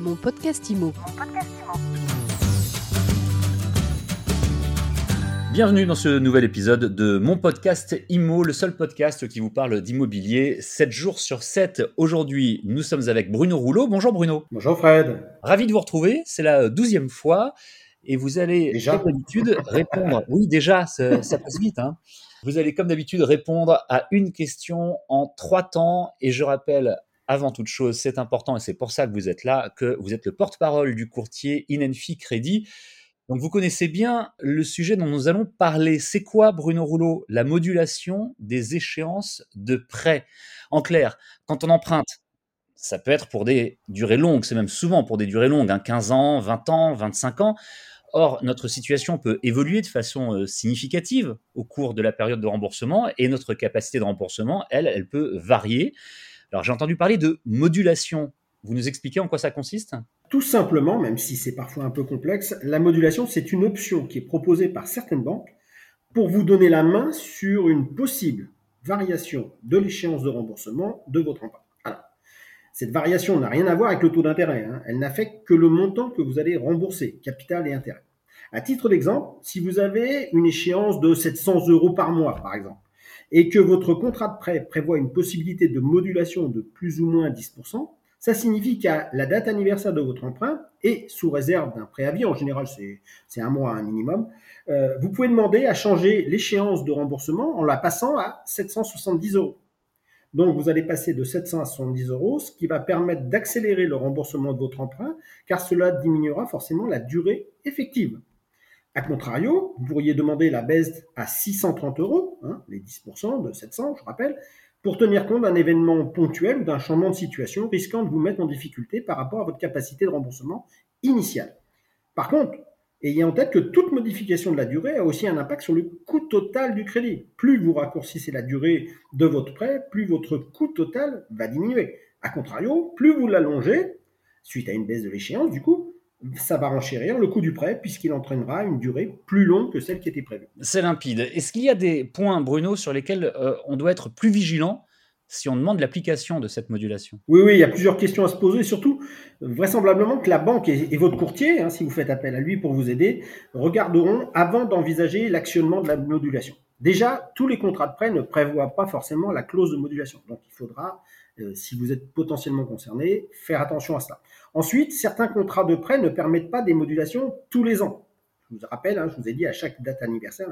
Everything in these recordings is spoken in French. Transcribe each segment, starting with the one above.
Mon podcast IMO. Bienvenue dans ce nouvel épisode de mon podcast IMO, le seul podcast qui vous parle d'immobilier 7 jours sur 7. Aujourd'hui, nous sommes avec Bruno Rouleau. Bonjour Bruno. Bonjour Fred. Ravi de vous retrouver. C'est la douzième fois et vous allez, Déjà comme d'habitude, répondre. Oui, déjà, ça, ça passe vite. hein. Vous allez, comme d'habitude, répondre à une question en trois temps. Et je rappelle, avant toute chose, c'est important et c'est pour ça que vous êtes là, que vous êtes le porte-parole du courtier Inenfi Crédit. Donc, vous connaissez bien le sujet dont nous allons parler. C'est quoi, Bruno Rouleau La modulation des échéances de prêt. En clair, quand on emprunte, ça peut être pour des durées longues, c'est même souvent pour des durées longues, hein, 15 ans, 20 ans, 25 ans. Or, notre situation peut évoluer de façon euh, significative au cours de la période de remboursement et notre capacité de remboursement, elle, elle peut varier. Alors, j'ai entendu parler de modulation. Vous nous expliquez en quoi ça consiste? Tout simplement, même si c'est parfois un peu complexe, la modulation, c'est une option qui est proposée par certaines banques pour vous donner la main sur une possible variation de l'échéance de remboursement de votre emprunt. Cette variation n'a rien à voir avec le taux d'intérêt, hein. elle n'affecte que le montant que vous allez rembourser, capital et intérêt. À titre d'exemple, si vous avez une échéance de 700 euros par mois, par exemple, et que votre contrat de prêt prévoit une possibilité de modulation de plus ou moins 10%, ça signifie qu'à la date anniversaire de votre emprunt, et sous réserve d'un préavis, en général c'est un mois un minimum, euh, vous pouvez demander à changer l'échéance de remboursement en la passant à 770 euros. Donc vous allez passer de 700 à 70 euros, ce qui va permettre d'accélérer le remboursement de votre emprunt, car cela diminuera forcément la durée effective. A contrario, vous pourriez demander la baisse à 630 euros, hein, les 10% de 700, je rappelle, pour tenir compte d'un événement ponctuel ou d'un changement de situation risquant de vous mettre en difficulté par rapport à votre capacité de remboursement initiale. Par contre, ayez en tête que toute modification de la durée a aussi un impact sur le coût total du crédit. Plus vous raccourcissez la durée de votre prêt, plus votre coût total va diminuer. A contrario, plus vous l'allongez, suite à une baisse de l'échéance, du coup, ça va renchérir le coût du prêt puisqu'il entraînera une durée plus longue que celle qui était prévue. C'est limpide. Est-ce qu'il y a des points, Bruno, sur lesquels euh, on doit être plus vigilant si on demande l'application de cette modulation? Oui, oui, il y a plusieurs questions à se poser, surtout vraisemblablement que la banque et, et votre courtier, hein, si vous faites appel à lui pour vous aider, regarderont avant d'envisager l'actionnement de la modulation. Déjà, tous les contrats de prêt ne prévoient pas forcément la clause de modulation, donc il faudra, si vous êtes potentiellement concerné, faire attention à cela. Ensuite, certains contrats de prêt ne permettent pas des modulations tous les ans. Je vous rappelle, hein, je vous ai dit à chaque date anniversaire.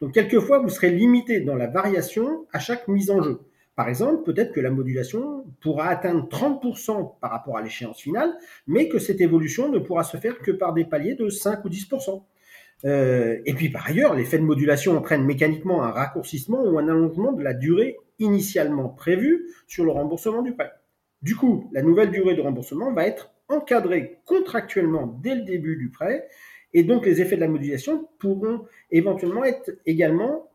Donc, quelquefois, vous serez limité dans la variation à chaque mise en jeu. Par exemple, peut-être que la modulation pourra atteindre 30% par rapport à l'échéance finale, mais que cette évolution ne pourra se faire que par des paliers de 5 ou 10%. Euh, et puis par ailleurs, l'effet de modulation entraîne mécaniquement un raccourcissement ou un allongement de la durée initialement prévue sur le remboursement du prêt. Du coup, la nouvelle durée de remboursement va être encadrée contractuellement dès le début du prêt, et donc les effets de la modulation pourront éventuellement être également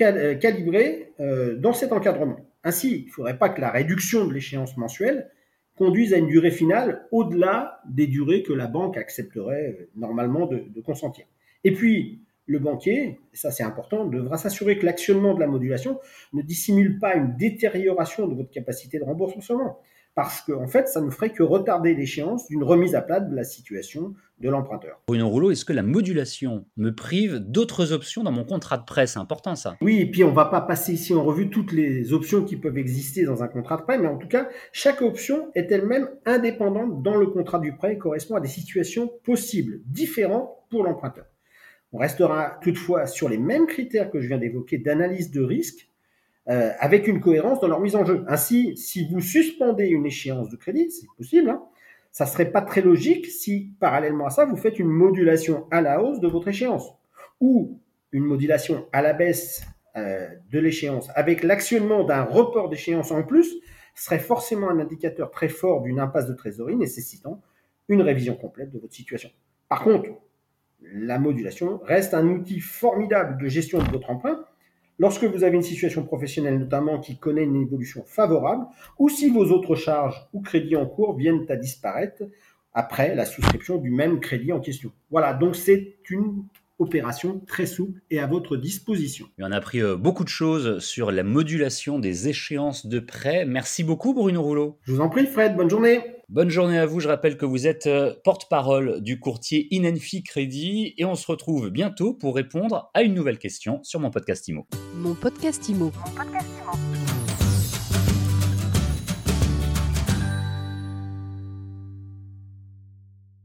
euh, calibrés euh, dans cet encadrement. Ainsi, il ne faudrait pas que la réduction de l'échéance mensuelle conduise à une durée finale au-delà des durées que la banque accepterait euh, normalement de, de consentir. Et puis, le banquier, ça c'est important, devra s'assurer que l'actionnement de la modulation ne dissimule pas une détérioration de votre capacité de remboursement, parce qu'en en fait, ça ne ferait que retarder l'échéance d'une remise à plat de la situation de l'emprunteur. Bruno Rouleau, est-ce que la modulation me prive d'autres options dans mon contrat de prêt? C'est important ça. Oui, et puis on va pas passer ici en revue toutes les options qui peuvent exister dans un contrat de prêt, mais en tout cas, chaque option est elle-même indépendante dans le contrat du prêt et correspond à des situations possibles, différentes pour l'emprunteur. On restera toutefois sur les mêmes critères que je viens d'évoquer d'analyse de risque, euh, avec une cohérence dans leur mise en jeu. Ainsi, si vous suspendez une échéance de crédit, c'est possible, hein, ça serait pas très logique si, parallèlement à ça, vous faites une modulation à la hausse de votre échéance, ou une modulation à la baisse euh, de l'échéance, avec l'actionnement d'un report d'échéance en plus, serait forcément un indicateur très fort d'une impasse de trésorerie nécessitant une révision complète de votre situation. Par contre, la modulation reste un outil formidable de gestion de votre emprunt lorsque vous avez une situation professionnelle notamment qui connaît une évolution favorable ou si vos autres charges ou crédits en cours viennent à disparaître après la souscription du même crédit en question. Voilà, donc c'est une opération très souple et à votre disposition. Et on a appris euh, beaucoup de choses sur la modulation des échéances de prêt. Merci beaucoup Bruno Rouleau. Je vous en prie Fred, bonne journée. Bonne journée à vous. Je rappelle que vous êtes euh, porte-parole du courtier Inenfi Crédit et on se retrouve bientôt pour répondre à une nouvelle question sur mon podcast IMO. Mon podcast IMO. Mon podcast